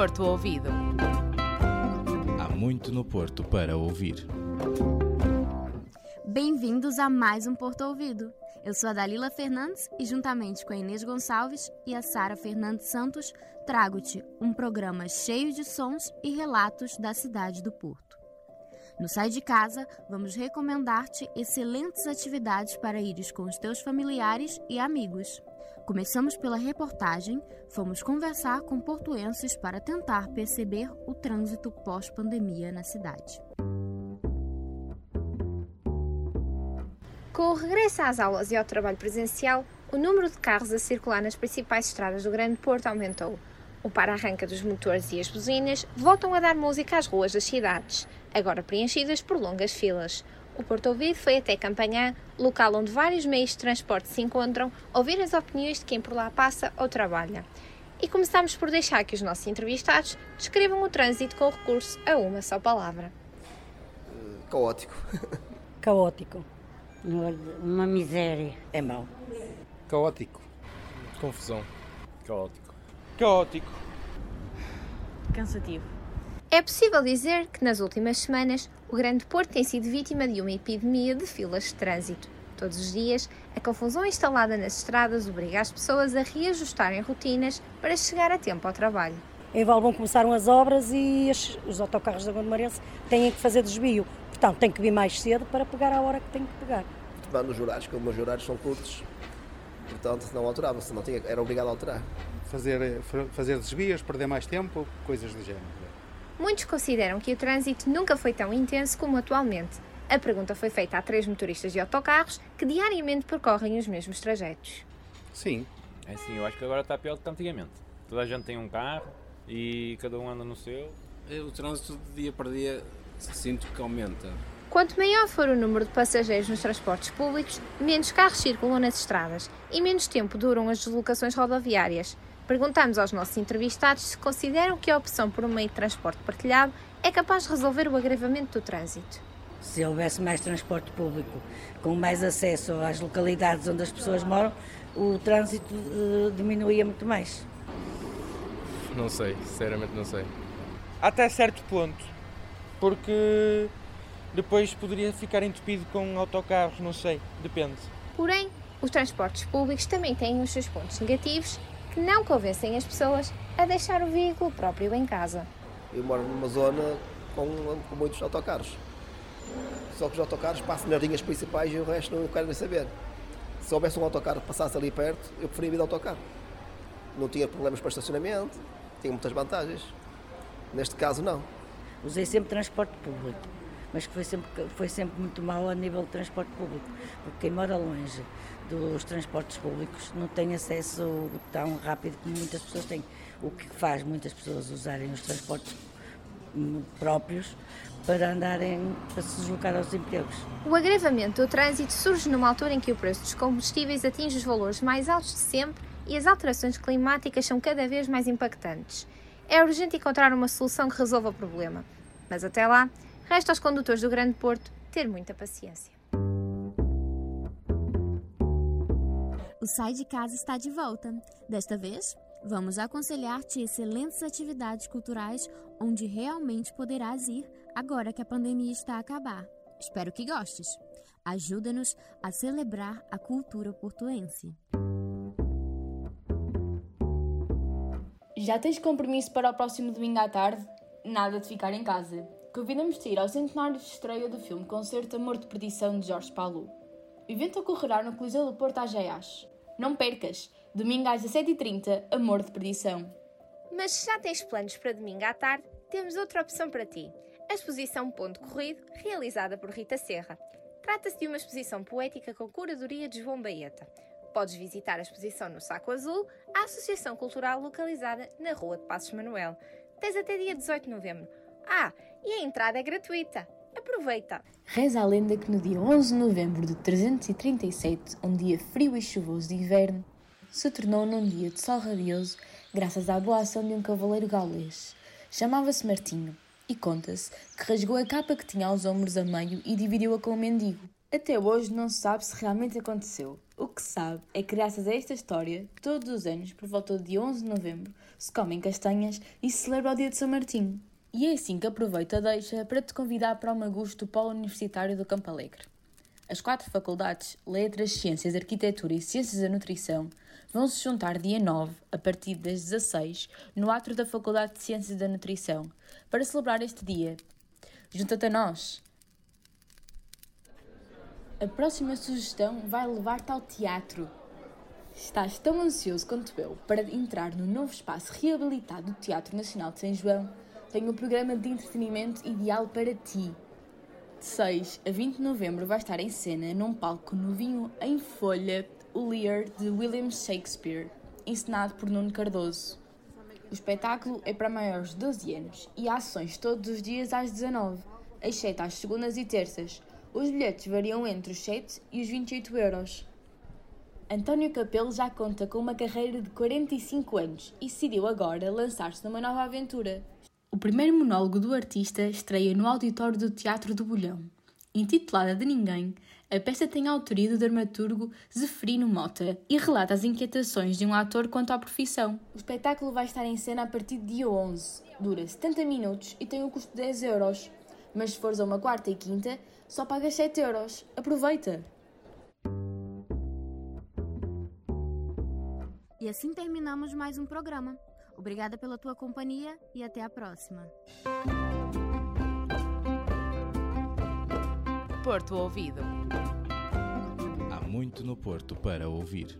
Porto Ouvido. Há muito no Porto para ouvir. Bem-vindos a mais um Porto Ouvido. Eu sou a Dalila Fernandes e, juntamente com a Inês Gonçalves e a Sara Fernandes Santos, trago-te um programa cheio de sons e relatos da cidade do Porto. No Sai de Casa, vamos recomendar-te excelentes atividades para ires com os teus familiares e amigos. Começamos pela reportagem, fomos conversar com portuenses para tentar perceber o trânsito pós-pandemia na cidade. Com o regresso às aulas e ao trabalho presencial, o número de carros a circular nas principais estradas do Grande Porto aumentou. O para-arranca dos motores e as buzinas voltam a dar música às ruas das cidades, agora preenchidas por longas filas. O Porto Ouvido foi até Campanhã, local onde vários meios de transporte se encontram, ouvir as opiniões de quem por lá passa ou trabalha. E começamos por deixar que os nossos entrevistados descrevam o trânsito com recurso a uma só palavra. Caótico. Caótico. Uma miséria. É mau. Caótico. Confusão. Caótico. Caótico. Cansativo. É possível dizer que nas últimas semanas o Grande Porto tem sido vítima de uma epidemia de filas de trânsito. Todos os dias, a confusão instalada nas estradas obriga as pessoas a reajustarem rotinas para chegar a tempo ao trabalho. Em Valbom começaram as obras e as, os autocarros da Gondomarense têm que fazer desvio. Portanto, tem que vir mais cedo para pegar a hora que tem que pegar. Nos horários, como os horários são curtos, portanto não alterava, senão tinha, era obrigado a alterar fazer, fazer desvios, perder mais tempo, coisas do género. Muitos consideram que o trânsito nunca foi tão intenso como atualmente. A pergunta foi feita a três motoristas de autocarros que diariamente percorrem os mesmos trajetos. Sim. É sim, eu acho que agora está pior do que antigamente. Toda a gente tem um carro e cada um anda no seu. O trânsito de dia para dia sinto que aumenta. Quanto maior for o número de passageiros nos transportes públicos, menos carros circulam nas estradas e menos tempo duram as deslocações rodoviárias. Perguntamos aos nossos entrevistados se consideram que a opção por um meio de transporte partilhado é capaz de resolver o agravamento do trânsito. Se houvesse mais transporte público, com mais acesso às localidades onde as pessoas moram, o trânsito uh, diminuía muito mais. Não sei, sinceramente não sei. Até certo ponto, porque depois poderia ficar entupido com autocarros, não sei, depende. Porém, os transportes públicos também têm os seus pontos negativos que não convencem as pessoas a deixar o veículo próprio em casa. Eu moro numa zona com, com muitos autocarros. Só que os autocarros passam nas linhas principais e o resto não quero nem saber. Se houvesse um autocarro que passasse ali perto, eu preferia ir de autocarro. Não tinha problemas para estacionamento, tinha muitas vantagens. Neste caso, não. Usei sempre transporte público, mas foi sempre, foi sempre muito mal a nível de transporte público, porque quem mora longe dos transportes públicos não tem acesso tão rápido como muitas pessoas têm. O que faz muitas pessoas usarem os transportes próprios para andarem, para se deslocar aos empregos. O agravamento do trânsito surge numa altura em que o preço dos combustíveis atinge os valores mais altos de sempre e as alterações climáticas são cada vez mais impactantes. É urgente encontrar uma solução que resolva o problema. Mas até lá, resta aos condutores do Grande Porto ter muita paciência. O Sai de Casa está de volta. Desta vez, vamos aconselhar-te excelentes atividades culturais onde realmente poderás ir agora que a pandemia está a acabar. Espero que gostes. Ajuda-nos a celebrar a cultura portuense. Já tens compromisso para o próximo domingo à tarde? Nada de ficar em casa. Convidamos-te a ir ao centenário de estreia do filme Concerto Amor de Perdição de Jorge Paulo. O evento ocorrerá no Coliseu do Porto às não percas! Domingo às 17h30, Amor de Perdição. Mas se já tens planos para domingo à tarde, temos outra opção para ti. A exposição Ponto Corrido, realizada por Rita Serra. Trata-se de uma exposição poética com curadoria de João Baeta. Podes visitar a exposição no Saco Azul, a Associação Cultural localizada na Rua de Passos Manuel. Tens até dia 18 de novembro. Ah, e a entrada é gratuita. Aproveita! Reza a lenda que no dia 11 de novembro de 337, um dia frio e chuvoso de inverno, se tornou num dia de sol radioso graças à boa ação de um cavaleiro gaulês. Chamava-se Martinho e conta-se que rasgou a capa que tinha aos ombros a meio e dividiu-a com o mendigo. Até hoje não se sabe se realmente aconteceu. O que se sabe é que, graças a esta história, todos os anos, por volta dia 11 de novembro, se comem castanhas e se celebra o dia de São Martinho. E é assim que aproveito a deixa para te convidar para o Magusto Polo Universitário do Campo Alegre. As quatro faculdades, Letras, Ciências, Arquitetura e Ciências da Nutrição, vão se juntar dia 9, a partir das 16, no atro da Faculdade de Ciências da Nutrição, para celebrar este dia. Junta-te a nós! A próxima sugestão vai levar-te ao teatro. Estás tão ansioso quanto eu para entrar no novo espaço reabilitado do Teatro Nacional de São João? Tenho um programa de entretenimento ideal para ti. De 6 a 20 de novembro vai estar em cena, num palco novinho em folha, o Lear de William Shakespeare, encenado por Nuno Cardoso. O espetáculo é para maiores de 12 anos e há ações todos os dias às 19, exceto às segundas e terças. Os bilhetes variam entre os 7 e os 28 euros. António Capelo já conta com uma carreira de 45 anos e decidiu agora lançar-se numa nova aventura. O primeiro monólogo do artista estreia no auditório do Teatro do Bolhão. Intitulada de Ninguém, a peça tem a autoria do dramaturgo Zeferino Mota e relata as inquietações de um ator quanto à profissão. O espetáculo vai estar em cena a partir de dia 11, dura 70 minutos e tem um custo de 10 euros. Mas se fores a uma quarta e quinta, só pagas 7 euros. Aproveita! E assim terminamos mais um programa. Obrigada pela tua companhia e até a próxima. Porto Ouvido. Há muito no Porto para ouvir.